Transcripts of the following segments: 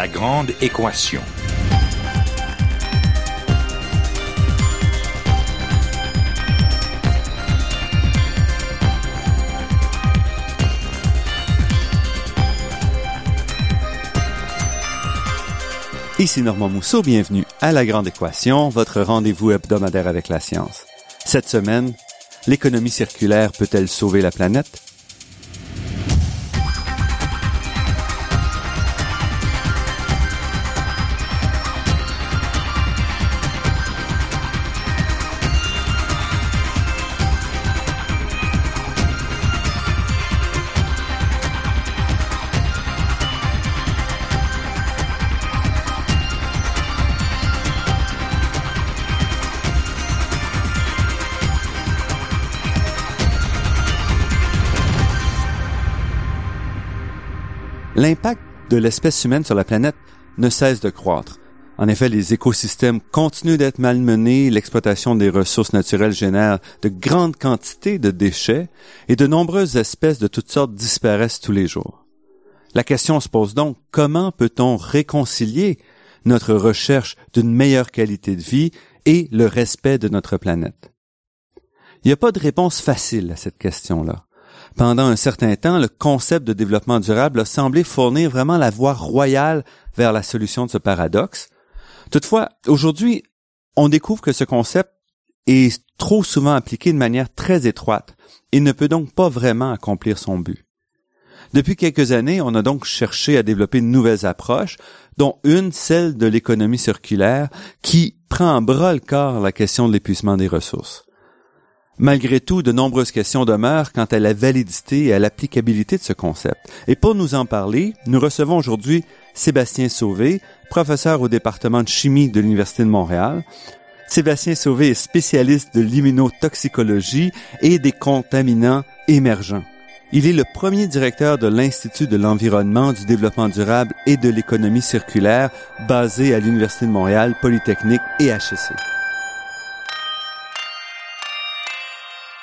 La grande équation. Ici Normand Mousseau, bienvenue à La Grande Équation, votre rendez-vous hebdomadaire avec la science. Cette semaine, l'économie circulaire peut-elle sauver la planète? De l'espèce humaine sur la planète ne cesse de croître. En effet, les écosystèmes continuent d'être malmenés, l'exploitation des ressources naturelles génère de grandes quantités de déchets et de nombreuses espèces de toutes sortes disparaissent tous les jours. La question se pose donc, comment peut-on réconcilier notre recherche d'une meilleure qualité de vie et le respect de notre planète? Il n'y a pas de réponse facile à cette question-là pendant un certain temps, le concept de développement durable a semblé fournir vraiment la voie royale vers la solution de ce paradoxe. Toutefois, aujourd'hui, on découvre que ce concept est trop souvent appliqué de manière très étroite et ne peut donc pas vraiment accomplir son but. Depuis quelques années, on a donc cherché à développer de nouvelles approches, dont une, celle de l'économie circulaire, qui prend en bras le corps la question de l'épuisement des ressources. Malgré tout, de nombreuses questions demeurent quant à la validité et à l'applicabilité de ce concept. Et pour nous en parler, nous recevons aujourd'hui Sébastien Sauvé, professeur au département de chimie de l'Université de Montréal. Sébastien Sauvé est spécialiste de l'immunotoxicologie et des contaminants émergents. Il est le premier directeur de l'Institut de l'environnement, du développement durable et de l'économie circulaire basé à l'Université de Montréal, Polytechnique et HEC.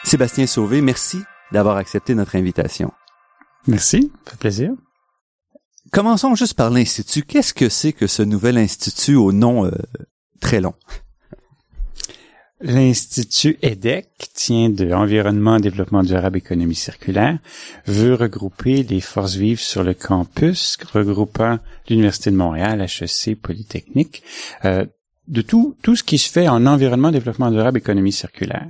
Sébastien Sauvé, merci d'avoir accepté notre invitation. Merci, ça fait plaisir. Commençons juste par l'Institut. Qu'est-ce que c'est que ce nouvel institut au nom euh, très long? L'Institut EDEC, tient de Environnement, Développement durable, Économie circulaire, veut regrouper les forces vives sur le campus, regroupant l'Université de Montréal, HEC, Polytechnique, euh, de tout, tout ce qui se fait en environnement, développement durable, économie circulaire.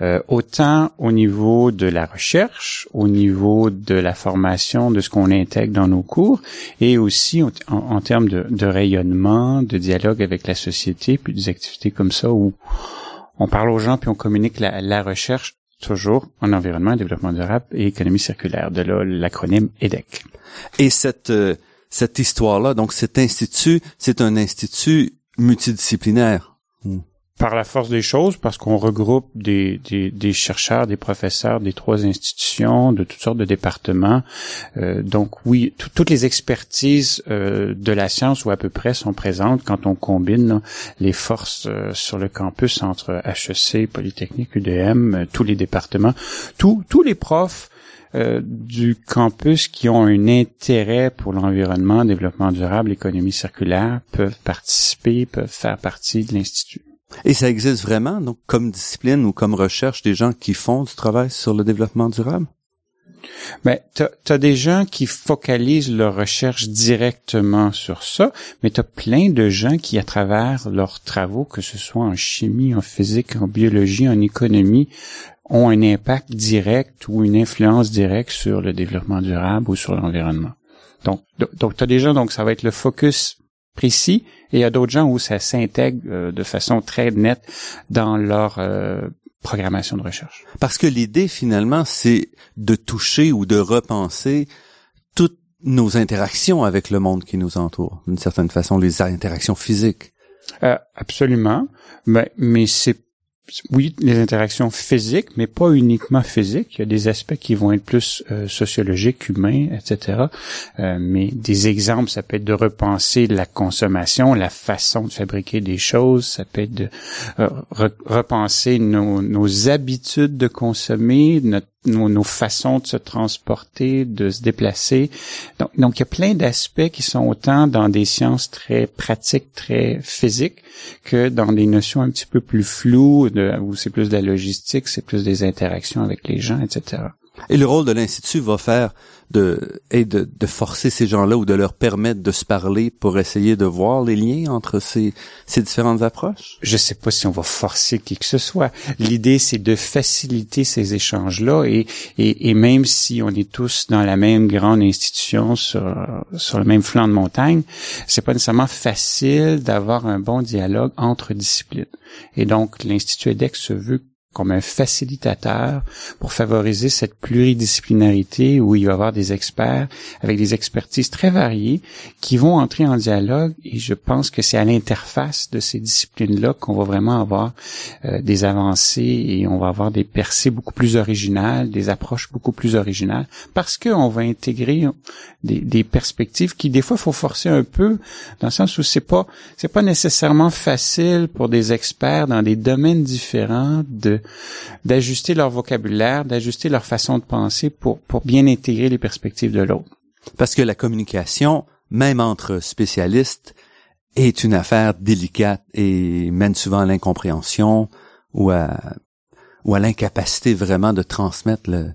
Euh, autant au niveau de la recherche, au niveau de la formation, de ce qu'on intègre dans nos cours, et aussi en, termes de, rayonnement, de dialogue avec la société, puis des activités comme ça où on parle aux gens puis on communique la, recherche toujours en environnement, développement durable et économie circulaire. De là l'acronyme EDEC. Et cette euh, cette histoire-là, donc cet institut, c'est un institut multidisciplinaire par la force des choses, parce qu'on regroupe des, des, chercheurs, des professeurs des trois institutions, de toutes sortes de départements. Euh, donc oui, toutes les expertises euh, de la science ou à peu près sont présentes quand on combine les forces euh, sur le campus entre HEC, Polytechnique, UDM, tous les départements, tous tous les profs du campus qui ont un intérêt pour l'environnement, développement durable, économie circulaire peuvent participer, peuvent faire partie de l'institut. Et ça existe vraiment, donc, comme discipline ou comme recherche, des gens qui font du travail sur le développement durable? Ben, tu as des gens qui focalisent leur recherche directement sur ça, mais tu as plein de gens qui, à travers leurs travaux, que ce soit en chimie, en physique, en biologie, en économie, ont un impact direct ou une influence directe sur le développement durable ou sur l'environnement. Donc, donc tu as des gens, donc ça va être le focus précis, et il y a d'autres gens où ça s'intègre euh, de façon très nette dans leur euh, programmation de recherche. Parce que l'idée finalement, c'est de toucher ou de repenser toutes nos interactions avec le monde qui nous entoure, d'une certaine façon, les interactions physiques. Euh, absolument, mais, mais c'est oui, les interactions physiques, mais pas uniquement physiques. Il y a des aspects qui vont être plus euh, sociologiques, humains, etc. Euh, mais des exemples, ça peut être de repenser la consommation, la façon de fabriquer des choses. Ça peut être de euh, repenser nos, nos, habitudes de consommer, notre nos, nos, façons de se transporter, de se déplacer. Donc, il y a plein d'aspects qui sont autant dans des sciences très pratiques, très physiques, que dans des notions un petit peu plus floues, de, où c'est plus de la logistique, c'est plus des interactions avec les gens, etc. Et le rôle de l'Institut va faire de, et de, de forcer ces gens-là ou de leur permettre de se parler pour essayer de voir les liens entre ces, ces différentes approches? Je sais pas si on va forcer qui que ce soit. L'idée, c'est de faciliter ces échanges-là et, et, et, même si on est tous dans la même grande institution sur, sur le même flanc de montagne, c'est pas nécessairement facile d'avoir un bon dialogue entre disciplines. Et donc, l'Institut EDEX se veut comme un facilitateur pour favoriser cette pluridisciplinarité où il va y avoir des experts avec des expertises très variées qui vont entrer en dialogue et je pense que c'est à l'interface de ces disciplines-là qu'on va vraiment avoir euh, des avancées et on va avoir des percées beaucoup plus originales, des approches beaucoup plus originales parce qu'on va intégrer des, des, perspectives qui des fois faut forcer un peu dans le sens où c'est pas c'est pas nécessairement facile pour des experts dans des domaines différents de d'ajuster leur vocabulaire, d'ajuster leur façon de penser pour, pour bien intégrer les perspectives de l'autre. Parce que la communication, même entre spécialistes, est une affaire délicate et mène souvent à l'incompréhension ou à, ou à l'incapacité vraiment de transmettre le,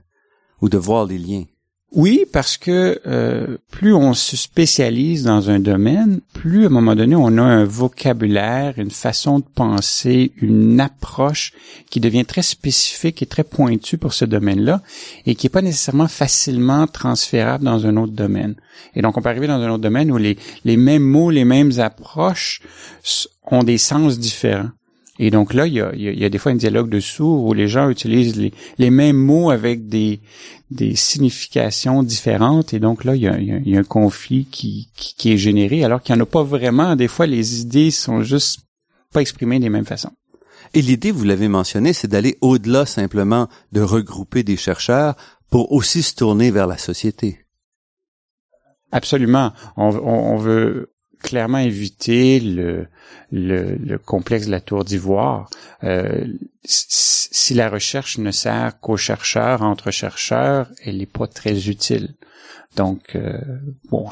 ou de voir les liens. Oui, parce que euh, plus on se spécialise dans un domaine, plus à un moment donné on a un vocabulaire, une façon de penser, une approche qui devient très spécifique et très pointue pour ce domaine-là et qui n'est pas nécessairement facilement transférable dans un autre domaine. Et donc on peut arriver dans un autre domaine où les, les mêmes mots, les mêmes approches ont des sens différents. Et donc là, il y a, il y a des fois un dialogue de sourds où les gens utilisent les, les mêmes mots avec des, des significations différentes. Et donc là, il y a, il y a un conflit qui, qui, qui, est généré alors qu'il n'y en a pas vraiment. Des fois, les idées sont juste pas exprimées des mêmes façons. Et l'idée, vous l'avez mentionné, c'est d'aller au-delà simplement de regrouper des chercheurs pour aussi se tourner vers la société. Absolument. On, on, on veut clairement éviter le, le, le, complexe de la tour d'ivoire. Euh, si la recherche ne sert qu'aux chercheurs, entre chercheurs, elle n'est pas très utile. Donc, euh,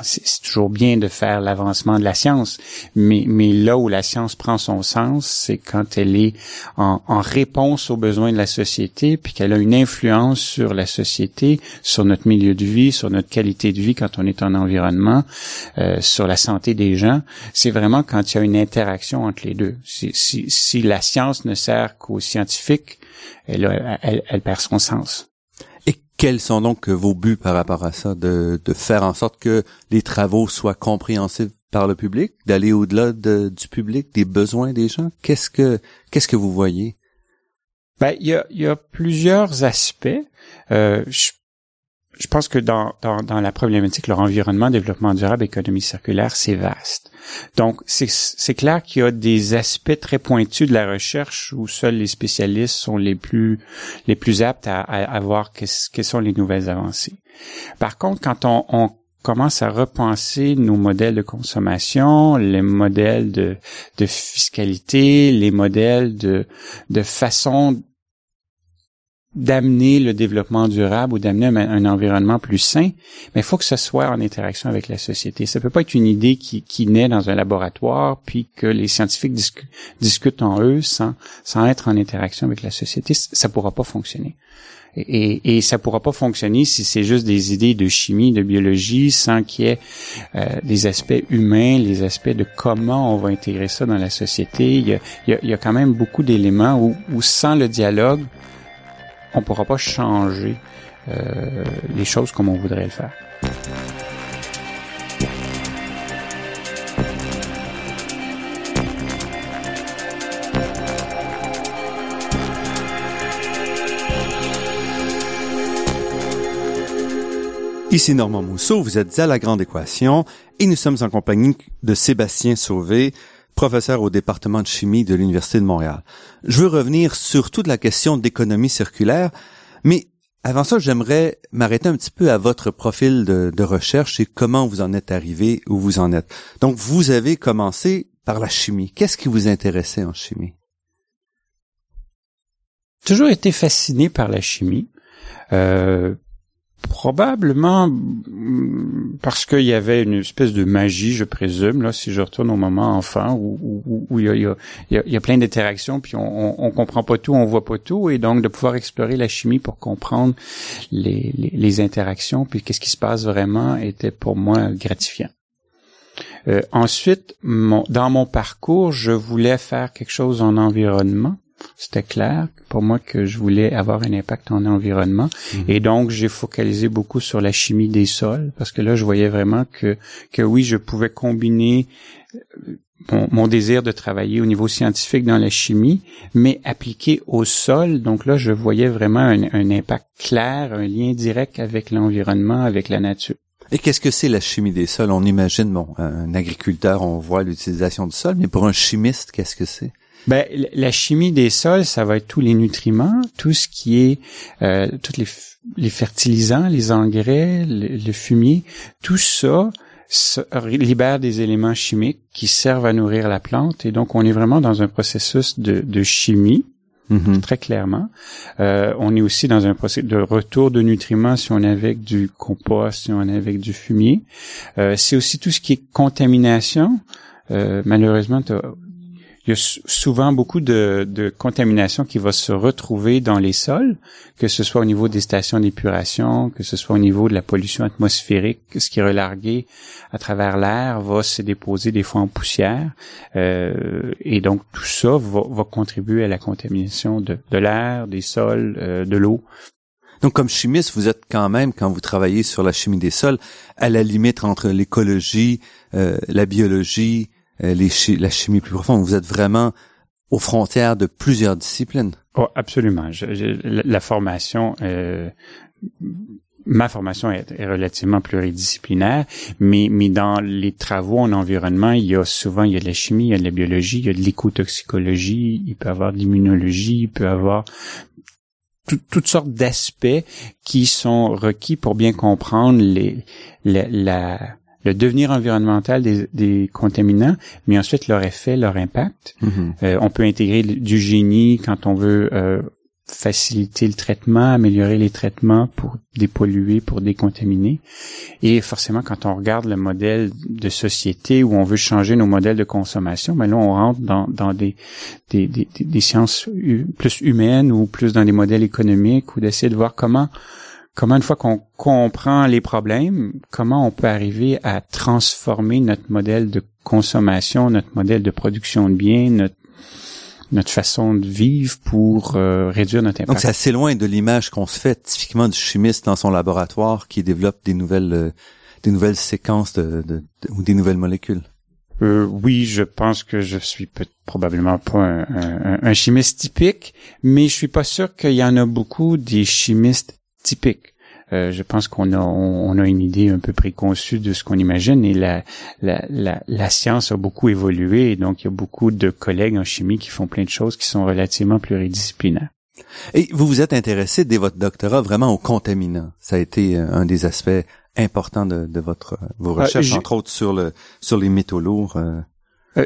c'est toujours bien de faire l'avancement de la science, mais, là où la science prend son sens, c'est quand elle est en, réponse aux besoins de la société, puis qu'elle a une influence sur la société, sur notre milieu de vie, sur notre qualité de vie quand on est en environnement, euh, sur la santé des gens. C'est vraiment quand il y a une interaction entre les deux. Si, la science ne sert qu'aux scientifiques, elle perd son sens. Quels sont donc vos buts par rapport à ça, de, faire en sorte que les travaux soient compréhensibles par le public, d'aller au-delà du public, des besoins des gens? Qu'est-ce que qu'est-ce que vous voyez? Ben, il y a, y a plusieurs aspects. Euh, je pense que dans, dans, dans, la problématique, leur environnement, développement durable, économie circulaire, c'est vaste. Donc, c'est clair qu'il y a des aspects très pointus de la recherche où seuls les spécialistes sont les plus, les plus aptes à, à, voir quelles sont les nouvelles avancées. Par contre, quand on, on commence à repenser nos modèles de consommation, les modèles de, de fiscalité, les modèles de, de façon d'amener le développement durable ou d'amener un, environnement plus sain, mais il faut que ce soit en interaction avec la société. Ça peut pas être une idée qui, qui naît dans un laboratoire puis que les scientifiques discutent en eux sans, sans être en interaction avec la société. Ça pourra pas fonctionner. Et, et, ça pourra pas fonctionner si c'est juste des idées de chimie, de biologie, sans qu'il y ait euh, des aspects humains, les aspects de comment on va intégrer ça dans la société. Il y a, il y a, quand même beaucoup d'éléments où, où sans le dialogue, on ne pourra pas changer euh, les choses comme on voudrait le faire. Ici Normand Mousseau, vous êtes à La Grande Équation et nous sommes en compagnie de Sébastien Sauvé, professeur au département de chimie de l'Université de Montréal. Je veux revenir sur toute la question d'économie circulaire, mais avant ça, j'aimerais m'arrêter un petit peu à votre profil de, recherche et comment vous en êtes arrivé où vous en êtes. Donc, vous avez commencé par la chimie. Qu'est-ce qui vous intéressait en chimie? Toujours été fasciné par la chimie. Euh, probablement mm, parce qu'il y avait une espèce de magie, je présume, là, si je retourne au moment enfant, où, il, y a, plein d'interactions, puis on, on, comprend pas tout, on voit pas tout, et donc de pouvoir explorer la chimie pour comprendre les, interactions, puis qu'est-ce qui se passe vraiment, était pour moi gratifiant. Euh, ensuite, dans mon parcours, je voulais faire quelque chose en environnement. C'était clair pour moi que je voulais avoir un impact en environnement. Mhm. Et donc, j'ai focalisé beaucoup sur la chimie des sols parce que là, je voyais vraiment que, que oui, je pouvais combiner euh, mon, mon, désir de travailler au niveau scientifique dans la chimie, mais appliqué au sol. Donc là, je voyais vraiment un, un impact clair, un lien direct avec l'environnement, avec la nature. Et qu'est-ce que c'est la chimie des sols? On imagine, bon, un agriculteur, on voit l'utilisation du sol, mais pour un chimiste, qu'est-ce que c'est? Ben, la chimie des sols, ça va être tous les nutriments, tout ce qui est, euh, tous les, les, fertilisants, les engrais, le, fumier, tout ça, libère des éléments chimiques qui servent à nourrir la plante. Et donc, on est vraiment dans un processus de, de chimie Mm-hmm. Très clairement. Euh, on est aussi dans un processus de retour de nutriments si on est avec du compost, si on est avec du fumier. Euh, c'est aussi tout ce qui est contamination. Euh, malheureusement, il y a souvent beaucoup de, de, contamination qui va se retrouver dans les sols, que ce soit au niveau des stations d'épuration, que ce soit au niveau de la pollution atmosphérique, ce qui est relargué à travers l'air va se déposer des fois en poussière, euh, et donc tout ça va, va, contribuer à la contamination de, de l'air, des sols, euh, de l'eau. Donc, comme chimiste, vous êtes quand même, quand vous travaillez sur la chimie des sols, à la limite entre l'écologie, euh, la biologie, euh, la chimie plus profonde. Vous êtes vraiment aux frontières de plusieurs disciplines. Oh, absolument. la formation, euh, ma formation est, relativement pluridisciplinaire, mais, mais dans les travaux en environnement, il y a souvent il y a de la chimie, il y a de la biologie, il y a de l'écotoxicologie, il peut y avoir de l'immunologie, il peut y avoir toutes sortes d'aspects qui sont requis pour bien comprendre les, la le devenir environnemental des, des, contaminants, mais ensuite leur effet, leur impact. Mm-hmm. Euh, on peut intégrer du génie quand on veut euh, faciliter le traitement, améliorer les traitements pour dépolluer, pour décontaminer. Et forcément, quand on regarde le modèle de société où on veut changer nos modèles de consommation, ben là, on rentre dans, dans des, des, des, des sciences plus humaines ou plus dans des modèles économiques ou d'essayer de voir comment comment une fois qu'on comprend les problèmes, comment on peut arriver à transformer notre modèle de consommation, notre modèle de production de biens, notre notre façon de vivre pour euh, réduire notre impact? Donc c'est assez loin de l'image qu'on se fait typiquement du chimiste dans son laboratoire qui développe des nouvelles euh, des nouvelles séquences de, de, ou des nouvelles molécules. Euh, oui, je pense que je suis peut probablement pas un, un, un, chimiste typique, mais je suis pas sûr qu'il y en a beaucoup des chimistes typique. Euh, je pense qu'on a on, a une idée un peu préconçue de ce qu'on imagine et la, la, la, la, science a beaucoup évolué et donc il y a beaucoup de collègues en chimie qui font plein de choses qui sont relativement pluridisciplinaires. Et vous vous êtes intéressé dès votre doctorat vraiment aux contaminants. Ça a été euh, un des aspects importants de, de votre vos euh, recherches, entre autres sur le sur les métaux lourds. Euh,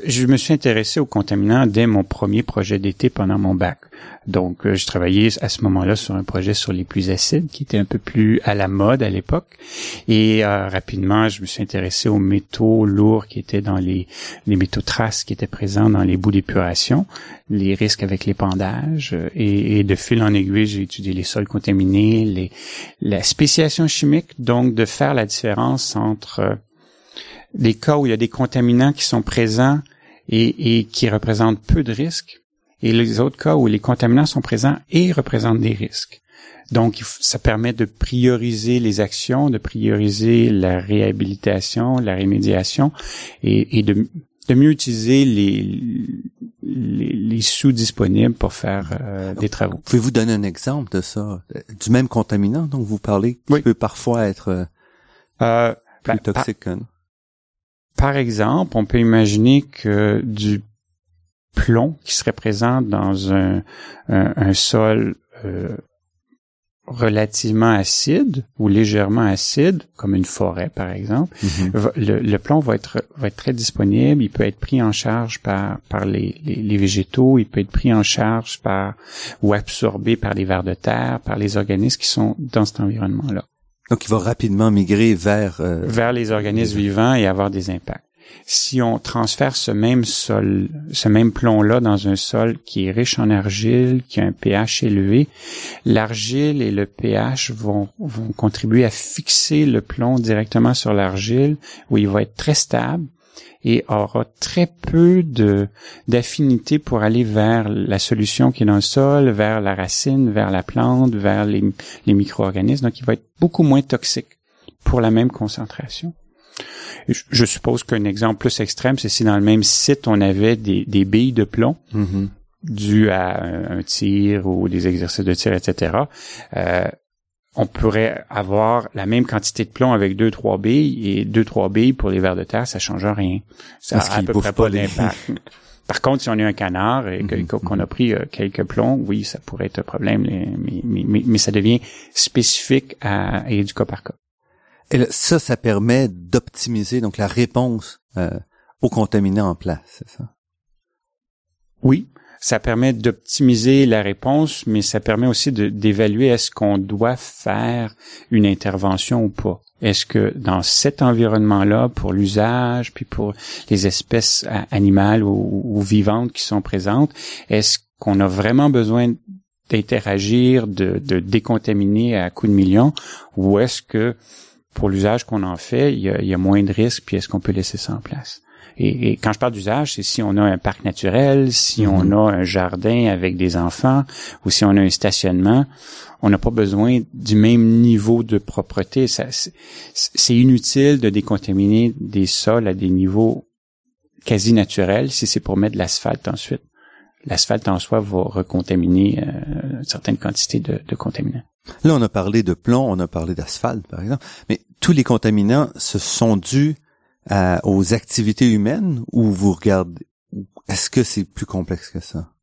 je me suis intéressé aux contaminants dès mon premier projet d'été pendant mon bac. Donc, euh, je travaillais à ce moment-là sur un projet sur les pluies acides qui était un peu plus à la mode à l'époque. Et euh, rapidement, je me suis intéressé aux métaux lourds qui étaient dans les, les métaux traces qui étaient présents dans les bouts d'épuration, les risques avec l'épandage. Et, et, de fil en aiguille, j'ai étudié les sols contaminés, les, la spéciation chimique, donc de faire la différence entre des cas où il y a des contaminants qui sont présents et, qui représentent peu de risques, et les autres cas où les contaminants sont présents et représentent des risques. Donc, ça permet de prioriser les actions, de prioriser la réhabilitation, la rémédiation et, de, mieux utiliser les, les, sous disponibles pour faire euh, des travaux. Pouvez-vous donner un exemple de ça, du même contaminant dont vous parlez, qui peut parfois être euh, euh plus ben, toxique? Par exemple, on peut imaginer que du plomb qui serait présent dans un, un, sol euh, relativement acide ou légèrement acide, comme une forêt par exemple, Mhm. le, plomb va être va être très disponible. Il peut être pris en charge par par les, les, végétaux. Il peut être pris en charge par ou absorbé par les vers de terre, par les organismes qui sont dans cet environnement-là. Donc, il va rapidement migrer vers euh, vers les organismes vivants et avoir des impacts. Si on transfère ce même sol, ce même plomb-là dans un sol qui est riche en argile, qui a un pH élevé, l'argile et le pH vont, vont contribuer à fixer le plomb directement sur l'argile où il va être très stable et aura très peu de d'affinité pour aller vers la solution qui est dans le sol, vers la racine, vers la plante, vers les, les micro-organismes. Donc, il va être beaucoup moins toxique pour la même concentration. Je, suppose qu'un exemple plus extrême, c'est si dans le même site, on avait des, des billes de plomb mm-hmm. dues à un, tir ou des exercices de tir, etc. Euh, on pourrait avoir la même quantité de plomb avec deux, trois billes et deux, trois billes pour les vers de terre, ça change rien. Ça a à peu près pas d'impact. Par contre, si on a un canard et mm-hmm. qu'on a pris euh, quelques plombs, oui, ça pourrait être un problème, mais, mais, mais, ça devient spécifique à, et du cas par cas. Et ça, ça permet d'optimiser donc la réponse euh, aux contaminants en place, c'est ça? Oui, ça permet d'optimiser la réponse, mais ça permet aussi d'évaluer est-ce qu'on doit faire une intervention ou pas. Est-ce que dans cet environnement-là, pour l'usage, puis pour les espèces animales ou, vivantes qui sont présentes, est-ce qu'on a vraiment besoin d'interagir, de, décontaminer à coups de millions, ou est-ce que pour l'usage qu'on en fait, il y, a, moins de risques, puis est-ce qu'on peut laisser ça en place? Et, quand je parle d'usage, c'est si on a un parc naturel, si on mhm. a un jardin avec des enfants, ou si on a un stationnement, on n'a pas besoin du même niveau de propreté. C'est inutile de décontaminer des sols à des niveaux quasi naturels si c'est pour mettre de l'asphalte ensuite. L'asphalte en soi va recontaminer euh, une certaine quantité de, de contaminants. Là, on a parlé de plomb, on a parlé d'asphalte, par exemple, mais tous les contaminants se sont dus aux activités humaines ou vous regardez, est-ce que c'est plus complexe que ça?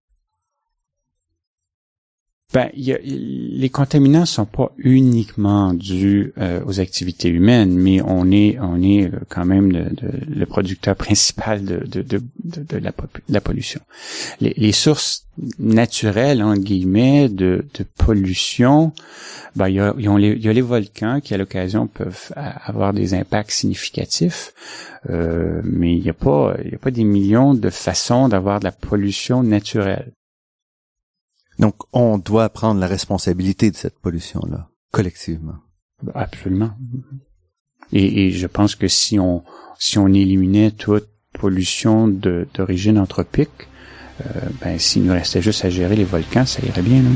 Ben, y a, les contaminants sont pas uniquement dus euh, aux activités humaines, mais on est on est euh, quand même le, producteur principal de, de, la, la, pollution. Les, les, sources naturelles entre guillemets de, pollution, ben il y a, y, a les, y a les volcans qui à l'occasion peuvent avoir des impacts significatifs, euh, mais il n'y a pas il y a pas des millions de façons d'avoir de la pollution naturelle. Donc, on doit prendre la responsabilité de cette pollution-là, collectivement. Absolument. Et, je pense que si on si on éliminait toute pollution d'origine anthropique, euh, ben s'il nous restait juste à gérer les volcans, ça irait bien. Non?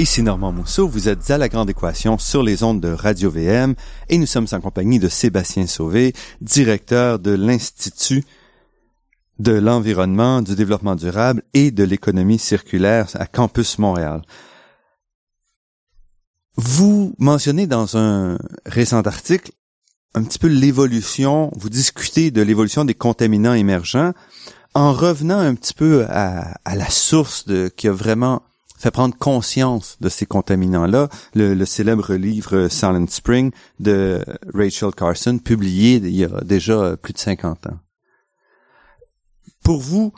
Ici Normand Mousseau, vous êtes à la Grande Équation sur les ondes de Radio VM et nous sommes en compagnie de Sébastien Sauvé, directeur de l'Institut de l'environnement, du développement durable et de l'économie circulaire à Campus Montréal. Vous mentionnez dans un récent article un petit peu l'évolution, vous discutez de l'évolution des contaminants émergents en revenant un petit peu à, à la source de, qui a vraiment fait prendre conscience de ces contaminants-là. Le, célèbre livre Silent Spring de Rachel Carson, publié il y a déjà plus de 50 ans. Pour vous,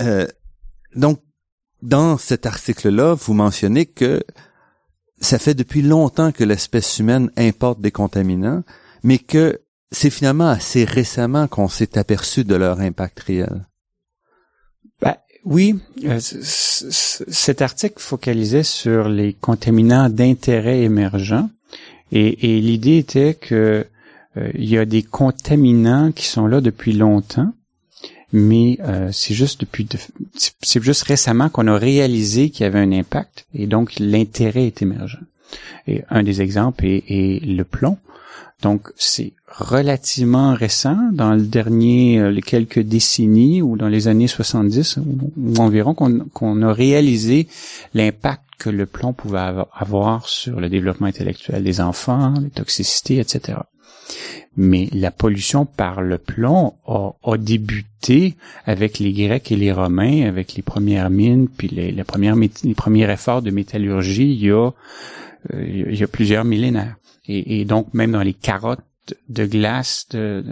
euh, donc, dans cet article-là, vous mentionnez que ça fait depuis longtemps que l'espèce humaine importe des contaminants, mais que c'est finalement assez récemment qu'on s'est aperçu de leur impact réel. Oui, euh, cet article focalisait sur les contaminants d'intérêt émergent et, l'idée était que euh, il y a des contaminants qui sont là depuis longtemps, mais euh, c'est juste depuis c'est juste récemment qu'on a réalisé qu'il y avait un impact et donc l'intérêt est émergent. Un des exemples est le plomb. Donc, c'est relativement récent, dans le dernier, euh, les quelques décennies ou dans les années 70 ou, environ, qu'on a réalisé l'impact que le plomb pouvait avoir sur le développement intellectuel des enfants, les toxicités, etc. Mais la pollution par le plomb a, a, débuté avec les Grecs et les Romains, avec les premières mines, puis les, les, premières, les premiers efforts de métallurgie il y a, euh, il y a plusieurs millénaires. Et, et, donc même dans les carottes de glace, de,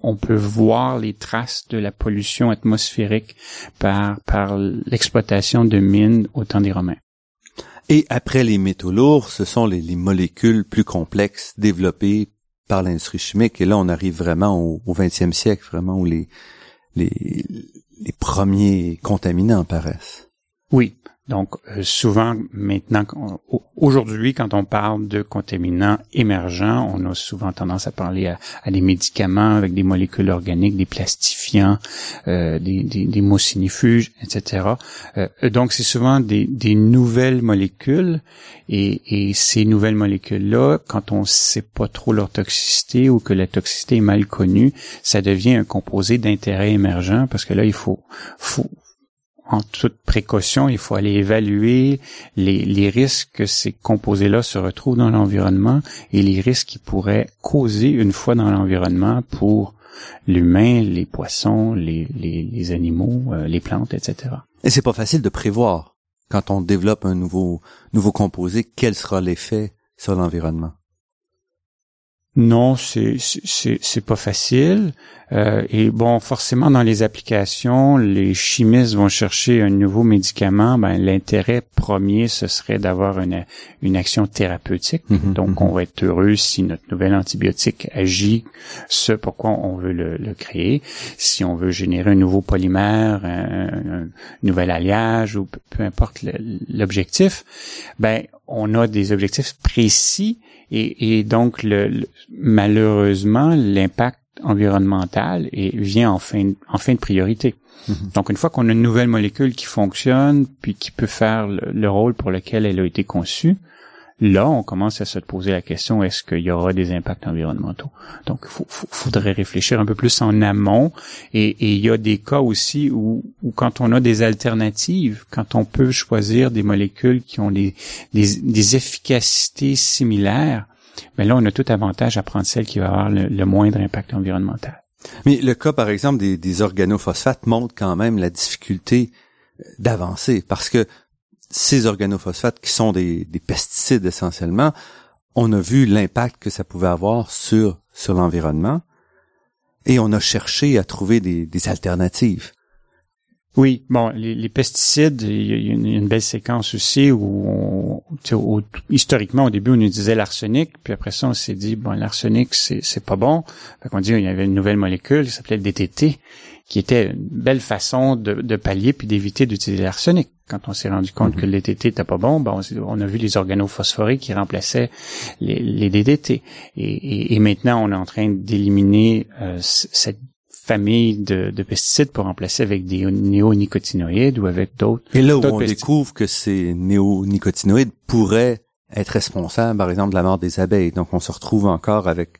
on peut voir les traces de la pollution atmosphérique par, par l'exploitation de mines au temps des Romains. Et après les métaux lourds, ce sont les, les molécules plus complexes développées par l'industrie chimique. Et là, on arrive vraiment au, au 20e siècle, vraiment où les, les, les premiers contaminants apparaissent. Oui, donc, euh, souvent, maintenant, aujourd'hui, quand on parle de contaminants émergents, on a souvent tendance à parler à, des médicaments avec des molécules organiques, des plastifiants, euh, des, des, des etc. Euh, donc, c'est souvent des, des, nouvelles molécules et, et ces nouvelles molécules-là, quand on ne sait pas trop leur toxicité ou que la toxicité est mal connue, ça devient un composé d'intérêt émergent parce que là, il faut, faut en toute précaution, il faut aller évaluer les, risques que ces composés-là se retrouvent dans l'environnement et les risques qu'ils pourraient causer une fois dans l'environnement pour l'humain, les poissons, les, animaux, euh, les plantes, etc. Et c'est pas facile de prévoir quand on développe un nouveau composé quel sera l'effet sur l'environnement. Non, c'est c'est c'est pas facile. Euh, et bon, forcément dans les applications, les chimistes vont chercher un nouveau médicament. Ben l'intérêt premier, ce serait d'avoir une une action thérapeutique. Mhm, Donc, mhm. on va être heureux si notre nouvel antibiotique agit ce pourquoi on veut le, le créer. Si on veut générer un nouveau polymère, un, nouvel alliage ou peu importe l'objectif, ben on a des objectifs précis et, et donc, le, malheureusement, l'impact environnemental et vient en fin, en fin de priorité. Mm-hmm. Donc, une fois qu'on a une nouvelle molécule qui fonctionne, puis qui peut faire le rôle pour lequel elle a été conçue, Là, on commence à se poser la question est-ce qu'il y aura des impacts environnementaux? Donc, il faudrait réfléchir un peu plus en amont. Et, il y a des cas aussi où, quand on a des alternatives, quand on peut choisir des molécules qui ont des, des, efficacités similaires, mais ben là, on a tout avantage à prendre celle qui va avoir le, moindre impact environnemental. Mais le cas, par exemple, des, des organophosphates montre quand même la difficulté d'avancer parce que ces organophosphates qui sont des, pesticides essentiellement, on a vu l'impact que ça pouvait avoir sur, sur l'environnement et on a cherché à trouver des, alternatives. Oui, bon, les, pesticides, il y a une, belle séquence aussi où, historiquement au début on utilisait l'arsenic, puis après ça on s'est dit bon l'arsenic c'est pas bon, fait qu'on dit il y avait une nouvelle molécule qui s'appelait le DTT, qui était une belle façon de, de pallier puis d'éviter d'utiliser l'arsenic quand on s'est rendu compte que mhm. le DDT n'était pas bon, ben on, a vu les organophosphoriques qui remplaçaient les, les DDT. Et, maintenant, on est en train d'éliminer euh, cette famille de, pesticides pour remplacer avec des néonicotinoïdes ou avec d'autres. Et là où on découvre que ces néonicotinoïdes pourraient être responsables, par exemple, de la mort des abeilles. Donc, on se retrouve encore avec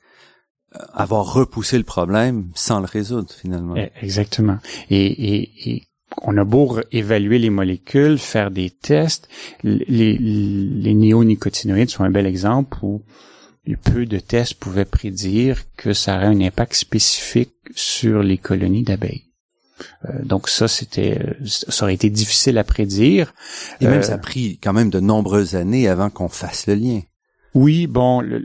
euh, avoir repoussé le problème sans le résoudre finalement. Eh, exactement. Et, et on a beau évaluer les molécules, faire des tests, les, les néonicotinoïdes sont un bel exemple où peu de tests pouvaient prédire que ça aurait un impact spécifique sur les colonies d'abeilles. Euh, donc ça, c'était, ça aurait été difficile à prédire. Et même ça a euh, pris quand même de nombreuses années avant qu'on fasse le lien. Oui, bon, le,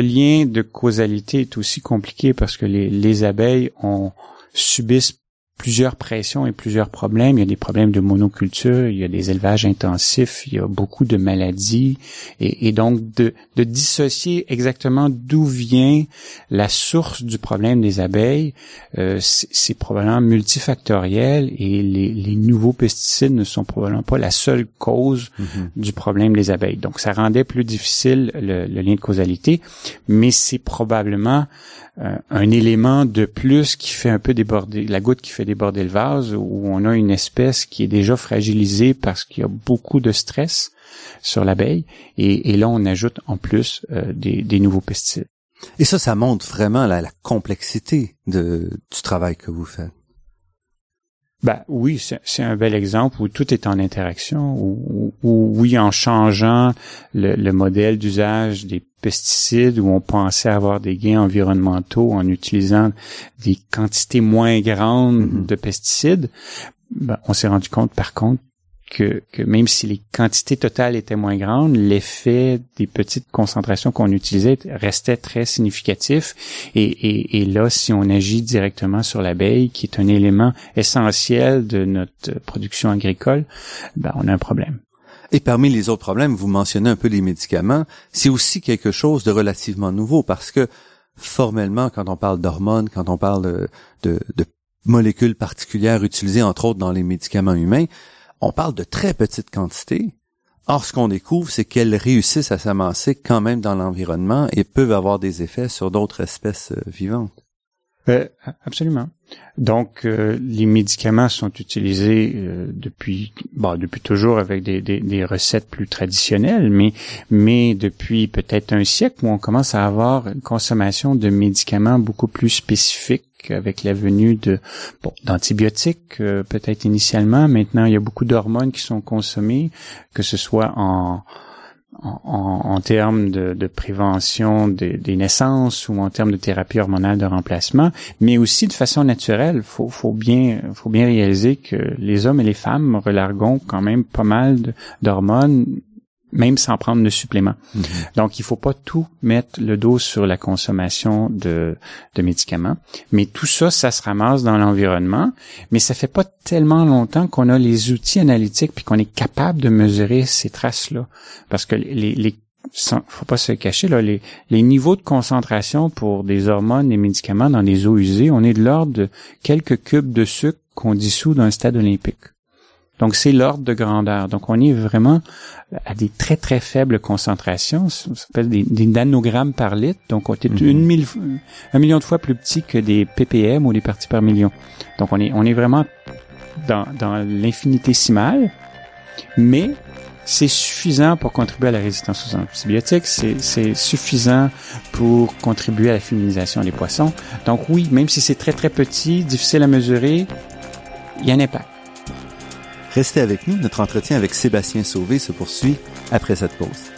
lien de causalité est aussi compliqué parce que les, les abeilles ont subissent plusieurs pressions et plusieurs problèmes. Il y a des problèmes de monoculture, il y a des élevages intensifs, il y a beaucoup de maladies. Et, donc, de, dissocier exactement d'où vient la source du problème des abeilles, euh, c'est probablement multifactoriel et les, nouveaux pesticides ne sont probablement pas la seule cause mm-hmm. du problème des abeilles. Donc, ça rendait plus difficile le, le lien de causalité, mais c'est probablement euh, un élément de plus qui fait un peu déborder, la goutte qui fait déborder le vase, où on a une espèce qui est déjà fragilisée parce qu'il y a beaucoup de stress sur l'abeille, et, là on ajoute en plus euh, des, nouveaux pesticides. Et ça, ça montre vraiment la, complexité du travail que vous faites. Ben oui, c'est un bel exemple où tout est en interaction, où, oui, en changeant le, modèle d'usage des pesticides, où on pensait avoir des gains environnementaux en utilisant des quantités moins grandes mm-hmm. de pesticides, ben, on s'est rendu compte par contre que, même si les quantités totales étaient moins grandes, l'effet des petites concentrations qu'on utilisait restait très significatif. Et, et, là, si on agit directement sur l'abeille, qui est un élément essentiel de notre production agricole, ben, on a un problème. Et parmi les autres problèmes, vous mentionnez un peu les médicaments, c'est aussi quelque chose de relativement nouveau parce que formellement, quand on parle d'hormones, quand on parle de, de molécules particulières utilisées entre autres dans les médicaments humains, on parle de très petites quantités. Or, ce qu'on découvre, c'est qu'elles réussissent à s'amasser quand même dans l'environnement et peuvent avoir des effets sur d'autres espèces euh, vivantes. Euh, absolument. Donc, euh, les médicaments sont utilisés depuis, bon, depuis toujours avec des, des, des, recettes plus traditionnelles, mais mais depuis peut-être un siècle où on commence à avoir une consommation de médicaments beaucoup plus spécifiques avec la venue de bon, d'antibiotiques euh, peut-être initialement. Maintenant, il y a beaucoup d'hormones qui sont consommées, que ce soit en en, en termes de, prévention des, des, naissances ou en termes de thérapie hormonale de remplacement, mais aussi de façon naturelle. Faut, faut bien, faut bien réaliser que les hommes et les femmes relarguons quand même pas mal d'hormones même sans prendre de suppléments. Mhm. Donc, il faut pas tout mettre le dos sur la consommation de, de médicaments. Mais tout ça, ça se ramasse dans l'environnement. Mais ça fait pas tellement longtemps qu'on a les outils analytiques puis qu'on est capable de mesurer ces traces-là. Parce que les, les faut pas se cacher, là, les, les niveaux de concentration pour des hormones et médicaments dans des eaux usées, on est de l'ordre de quelques cubes de sucre qu'on dissout d'un stade olympique. Donc, c'est l'ordre de grandeur. Donc, on est vraiment à des très, très faibles concentrations. Ça s'appelle des, nanogrammes par litre. Donc, on est mhm. une mille, un million de fois plus petit que des ppm ou des parties par million. Donc, on est, on est vraiment dans, dans l'infinitésimal. Mais c'est suffisant pour contribuer à la résistance aux antibiotiques, c'est suffisant pour contribuer à la féminisation des poissons. Donc oui, même si c'est très très petit, difficile à mesurer, il y a un impact. Restez avec nous, notre entretien avec Sébastien Sauvé se poursuit après cette pause.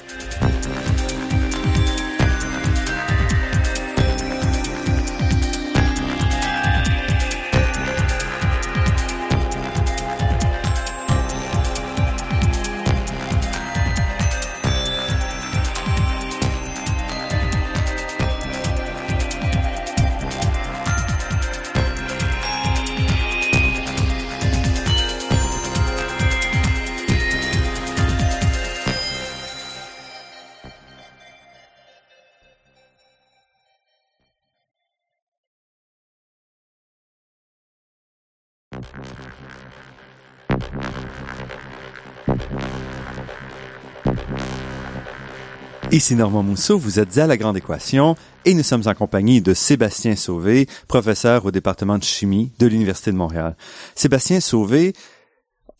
Ici Normand Mousseau, vous êtes à La Grande Équation et nous sommes en compagnie de Sébastien Sauvé, professeur au département de chimie de l'Université de Montréal. Sébastien Sauvé,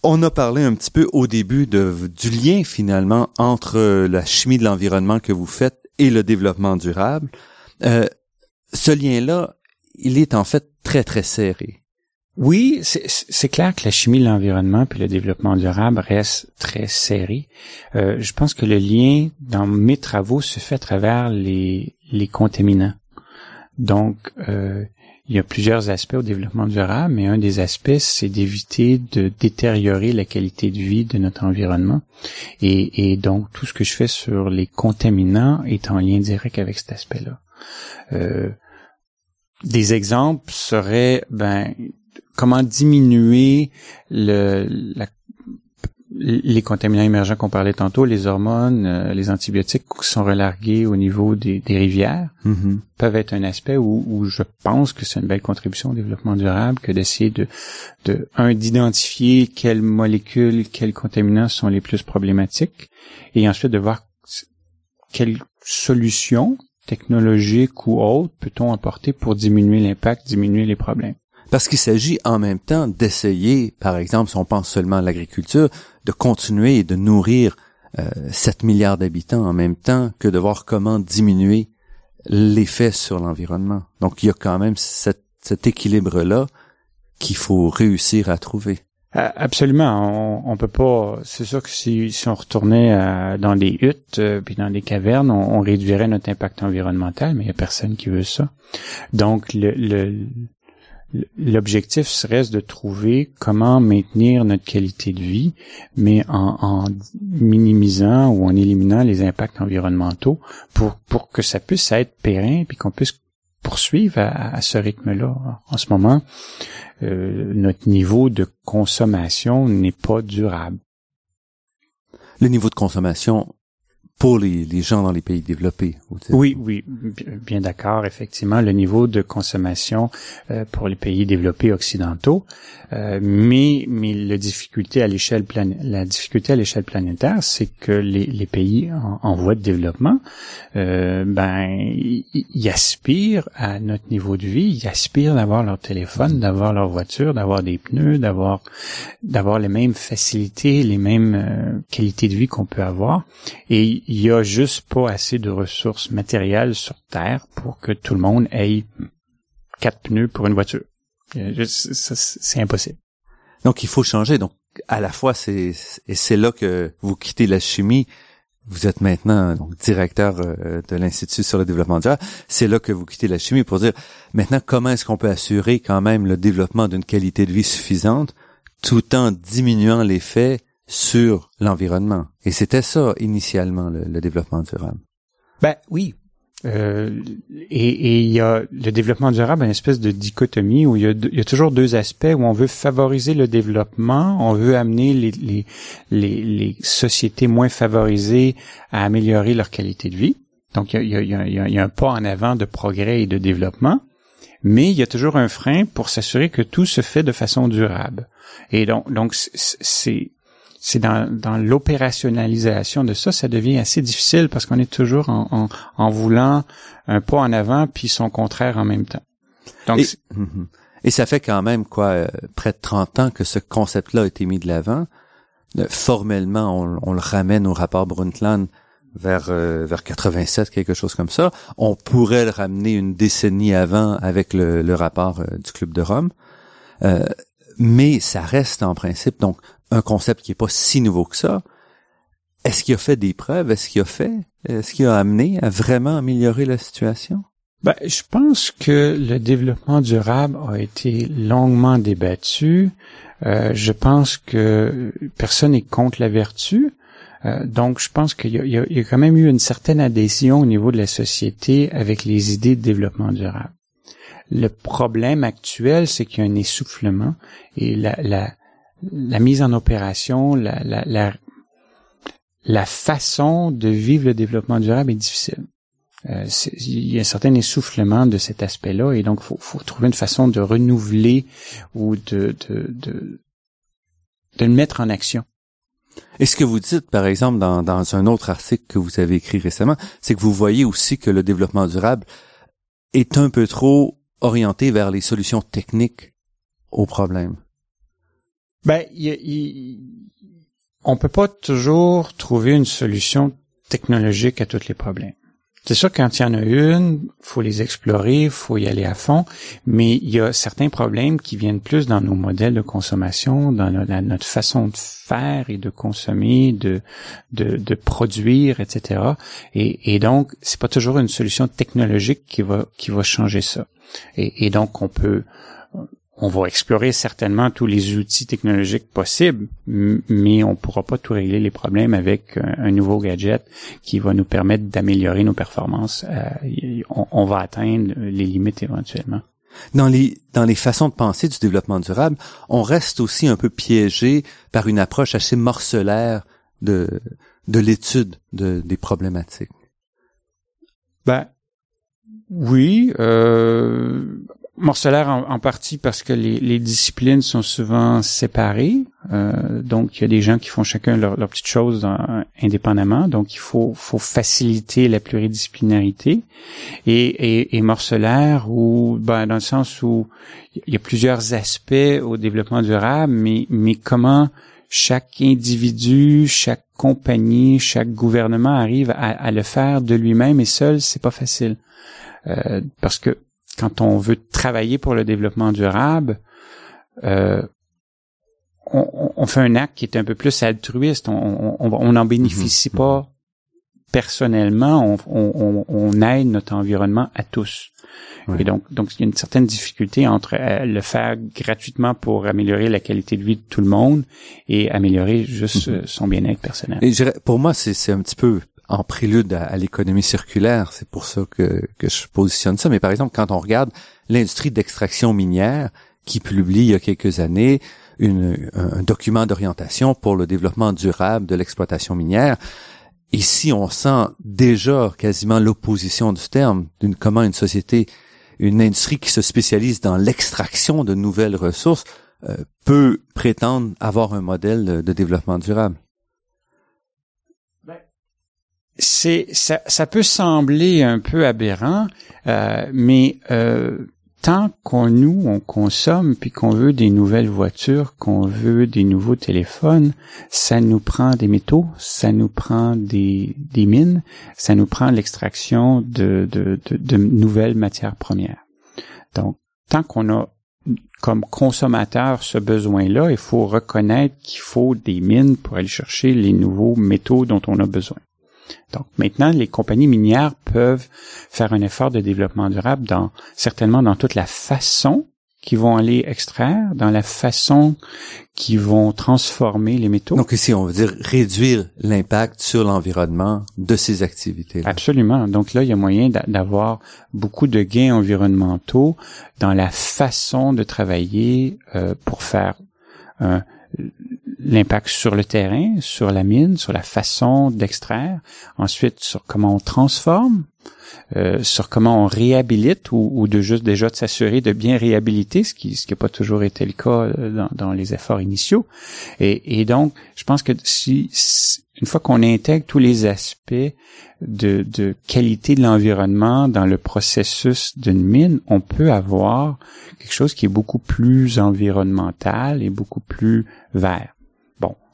on a parlé un petit peu au début de, du lien finalement entre la chimie de l'environnement que vous faites et le développement durable. Euh, ce lien-là, il est en fait très très serré. Oui, c'est clair que la chimie de l'environnement puis le développement durable reste très serré. Euh, je pense que le lien dans mes travaux se fait à travers les, les contaminants. Donc, euh, il y a plusieurs aspects au développement durable, mais un des aspects, c'est d'éviter de détériorer la qualité de vie de notre environnement. Et, et, donc, tout ce que je fais sur les contaminants est en lien direct avec cet aspect-là. Euh, des exemples seraient, ben, comment diminuer le, les contaminants émergents qu'on parlait tantôt, les hormones, euh, les antibiotiques qui sont relargués au niveau des, rivières, mm-hmm. peuvent être un aspect où, je pense que c'est une belle contribution au développement durable que d'essayer de, de, un, d'identifier quelles molécules, quels contaminants sont les plus problématiques, et ensuite de voir quelles solutions technologiques ou autres peut-on apporter pour diminuer l'impact, diminuer les problèmes. Parce qu'il s'agit en même temps d'essayer, par exemple, si on pense seulement à l'agriculture, de continuer et de nourrir euh, 7 milliards d'habitants en même temps que de voir comment diminuer l'effet sur l'environnement. Donc il y a quand même cet équilibre-là qu'il faut réussir à trouver. Absolument, on, on peut pas. C'est sûr que si, si on retournait dans des huttes euh, puis dans des cavernes, on, réduirait notre impact environnemental, mais il y a personne qui veut ça. Donc le, le l'objectif serait de trouver comment maintenir notre qualité de vie, mais en, en, minimisant ou en éliminant les impacts environnementaux pour pour que ça puisse être pérenne puis qu'on puisse poursuivre à, ce rythme-là. En ce moment, euh, notre niveau de consommation n'est pas durable. Le niveau de consommation, pour les, les, gens dans les pays développés. Oui, oui, bien d'accord. Effectivement, le niveau de consommation euh, pour les pays développés occidentaux, euh, mais mais la difficulté à l'échelle la difficulté à l'échelle planétaire, c'est que les, les pays en, voie de développement, euh, ben ils aspirent à notre niveau de vie, ils aspirent d'avoir leur téléphone, d'avoir leur voiture, d'avoir des pneus, d'avoir d'avoir les mêmes facilités, les mêmes euh, qualités de vie qu'on peut avoir, et il y a juste pas assez de ressources matérielles sur Terre pour que tout le monde ait quatre pneus pour une voiture. C'est impossible. Donc il faut changer. Donc à la fois c'est et c'est là que vous quittez la chimie. Vous êtes maintenant donc directeur euh, de l'institut sur le développement durable. C'est là que vous quittez la chimie pour dire maintenant comment est-ce qu'on peut assurer quand même le développement d'une qualité de vie suffisante tout en diminuant l'effet sur l'environnement. Et c'était ça initialement le, développement durable. Ben oui. Euh, et il y a le développement durable, une espèce de dichotomie où il y, a, y, a, toujours deux aspects où on veut favoriser le développement, on veut amener les, les, les, les sociétés moins favorisées à améliorer leur qualité de vie. Donc il y, a, y a, y a un pas en avant de progrès et de développement mais il y a toujours un frein pour s'assurer que tout se fait de façon durable. Et donc, donc c'est c'est dans, dans l'opérationnalisation de ça, ça devient assez difficile parce qu'on est toujours en, en, en, voulant un pas en avant puis son contraire en même temps. Donc, et, mhm. et ça fait quand même quoi euh, près de 30 ans que ce concept-là a été mis de l'avant. Euh, formellement, on, on, le ramène au rapport Brundtland vers euh, vers 87, quelque chose comme ça. On pourrait le ramener une décennie avant avec le, le rapport du Club de Rome. mais ça reste en principe donc un concept qui est pas si nouveau que ça. Est-ce qu'il a fait des preuves? Est-ce qu'il a fait? Est-ce qu'il a amené à vraiment améliorer la situation? Ben, je pense que le développement durable a été longuement débattu. Euh, je pense que personne n'est contre la vertu. Euh, donc, je pense qu'il y, y, a quand même eu une certaine adhésion au niveau de la société avec les idées de développement durable. Le problème actuel, c'est qu'il y a un essoufflement et la, la, la mise en opération, la, façon de vivre le développement durable est difficile. Euh, il y a un certain essoufflement de cet aspect-là et donc faut, faut, trouver une façon de renouveler ou de le mettre en action. Et ce que vous dites, par exemple, dans, dans un autre article que vous avez écrit récemment, c'est que vous voyez aussi que le développement durable est un peu trop orienté vers les solutions techniques aux problèmes. Ben, y, on peut pas toujours trouver une solution technologique à tous les problèmes. C'est sûr quand il y en a une, faut les explorer, faut y aller à fond, mais il y a certains problèmes qui viennent plus dans nos modèles de consommation, dans notre, façon de faire et de consommer, de de, de produire, etc. Et, et donc, c'est pas toujours une solution technologique qui va qui va changer ça. Et, et donc, on peut on va explorer certainement tous les outils technologiques possibles, mais on pourra pas tout régler les problèmes avec un, nouveau gadget qui va nous permettre d'améliorer nos performances. Euh, on, va atteindre les limites éventuellement. Dans les, dans les façons de penser du développement durable, on reste aussi un peu piégé par une approche assez morcelaire de, de l'étude de, des problématiques. Ben, oui, euh, morcelaire en, partie parce que les, disciplines sont souvent séparées. Euh, donc, il y a des gens qui font chacun leur, leur petite chose indépendamment. Donc, il faut, faut faciliter la pluridisciplinarité. Et, et, et morcelaire, ou ben, dans le sens où il y a plusieurs aspects au développement durable, mais, mais comment chaque individu, chaque compagnie, chaque gouvernement arrive à, à le faire de lui-même et seul, c'est pas facile. Euh, parce que quand on veut travailler pour le développement durable, euh, on, on, fait un acte qui est un peu plus altruiste. On n'en bénéficie mhm. pas personnellement. On, on, aide notre environnement à tous. Et donc, donc il y a une certaine difficulté entre euh, le faire gratuitement pour améliorer la qualité de vie de tout le monde et améliorer juste mhm. son bien-être personnel. Et pour moi, c'est un petit peu en prélude à, l'économie circulaire. C'est pour ça que, je positionne ça. Mais par exemple, quand on regarde l'industrie d'extraction minière qui publie il y a quelques années un document d'orientation pour le développement durable de l'exploitation minière, ici on sent déjà quasiment l'opposition du terme d'une comment une société, une industrie qui se spécialise dans l'extraction de nouvelles ressources euh, peut prétendre avoir un modèle de développement durable c'est ça, ça, peut sembler un peu aberrant, euh, mais euh, tant qu'on nous on consomme puis qu'on veut des nouvelles voitures, qu'on veut des nouveaux téléphones, ça nous prend des métaux, ça nous prend des, des mines, ça nous prend l'extraction de, de, de, de nouvelles matières premières. Donc, tant qu'on a comme consommateur ce besoin-là, il faut reconnaître qu'il faut des mines pour aller chercher les nouveaux métaux dont on a besoin. Donc maintenant, les compagnies minières peuvent faire un effort de développement durable dans certainement dans toute la façon qu'ils vont aller extraire, dans la façon qu'ils vont transformer les métaux. Donc ici, on veut dire réduire l'impact sur l'environnement de ces activités. -là. Absolument. Donc là, il y a moyen d'avoir beaucoup de gains environnementaux dans la façon de travailler euh, pour faire un, l'impact sur le terrain, sur la mine, sur la façon d'extraire, ensuite sur comment on transforme, euh, sur comment on réhabilite ou, de juste déjà de s'assurer de bien réhabiliter, ce qui ce qui n'a pas toujours été le cas euh, dans, les efforts initiaux. Et, et, donc, je pense que si, une fois qu'on intègre tous les aspects de, de qualité de l'environnement dans le processus d'une mine, on peut avoir quelque chose qui est beaucoup plus environnemental et beaucoup plus vert.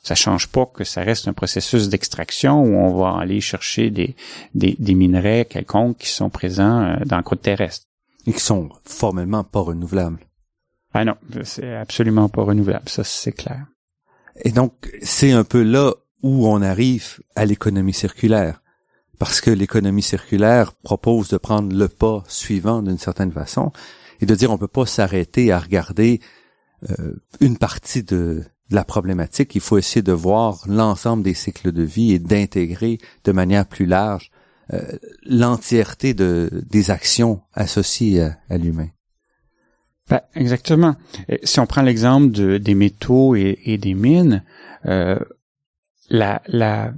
Ça change pas que ça reste un processus d'extraction où on va aller chercher des, des, des minerais quelconques qui sont présents euh, dans le côte terrestre. Et qui sont formellement pas renouvelables. Ah non, c'est absolument pas renouvelable, ça c'est clair. Et donc, c'est un peu là où on arrive à l'économie circulaire. Parce que l'économie circulaire propose de prendre le pas suivant d'une certaine façon et de dire on peut pas s'arrêter à regarder euh, une partie de, la problématique, il faut essayer de voir l'ensemble des cycles de vie et d'intégrer de manière plus large euh, l'entièreté de, des actions associées à, l'humain. Ben, exactement. Si on prend l'exemple de, des métaux et, et des mines, euh, la, la,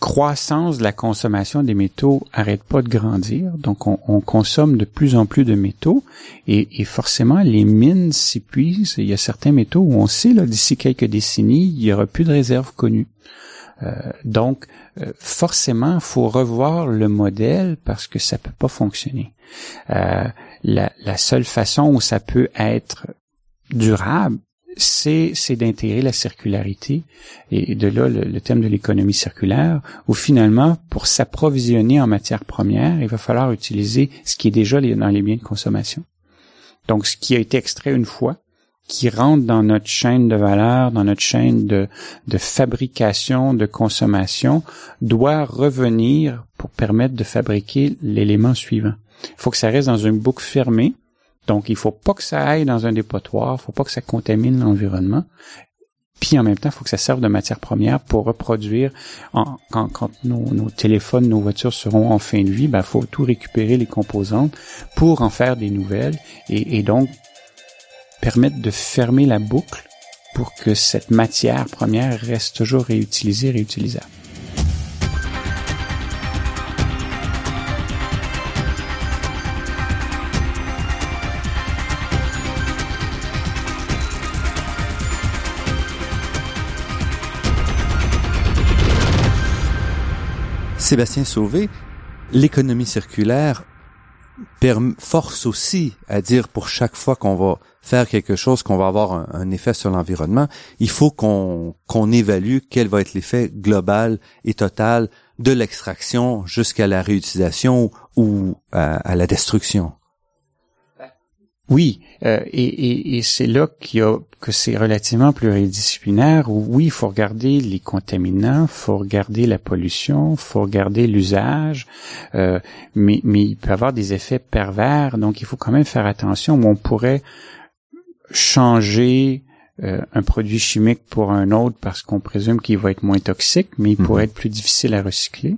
croissance de la consommation des métaux arrête pas de grandir, donc on, consomme de plus en plus de métaux et, forcément les mines s'épuisent. Il y a certains métaux où on sait là d'ici quelques décennies il y aura plus de réserves connues. Euh, donc euh, forcément faut revoir le modèle parce que ça peut pas fonctionner. Euh, la seule façon où ça peut être durable, c'est c'est d'intégrer la circularité et de là le, thème de l'économie circulaire où finalement pour s'approvisionner en matières premières il va falloir utiliser ce qui est déjà dans les biens de consommation donc ce qui a été extrait une fois qui rentre dans notre chaîne de valeur, dans notre chaîne de, de fabrication, de consommation, doit revenir pour permettre de fabriquer l'élément suivant. Il faut que ça reste dans une boucle fermée, donc, il faut pas que ça aille dans un dépotoir, faut pas que ça contamine l'environnement. Puis en même temps, il faut que ça serve de matière première pour reproduire. quand, nos, téléphones, nos voitures seront en fin de vie, il ben, faut tout récupérer les composantes pour en faire des nouvelles et, et donc permettre de fermer la boucle pour que cette matière première reste toujours réutilisée, réutilisable. Sébastien Sauvé, l'économie circulaire force aussi à dire pour chaque fois qu'on va faire quelque chose, qu'on va avoir un, effet sur l'environnement, il faut qu'on évalue quel va être l'effet global et total de l'extraction jusqu'à la réutilisation ou à, la destruction. Oui, euh, et, c'est là qu'il y a que c'est relativement pluridisciplinaire. Où, oui, il faut regarder les contaminants, faut regarder la pollution, faut regarder l'usage, euh, mais, mais il peut avoir des effets pervers. Donc, il faut quand même faire attention. Où on pourrait changer euh, un produit chimique pour un autre parce qu'on présume qu'il va être moins toxique, mais il pourrait mhm. être plus difficile à recycler.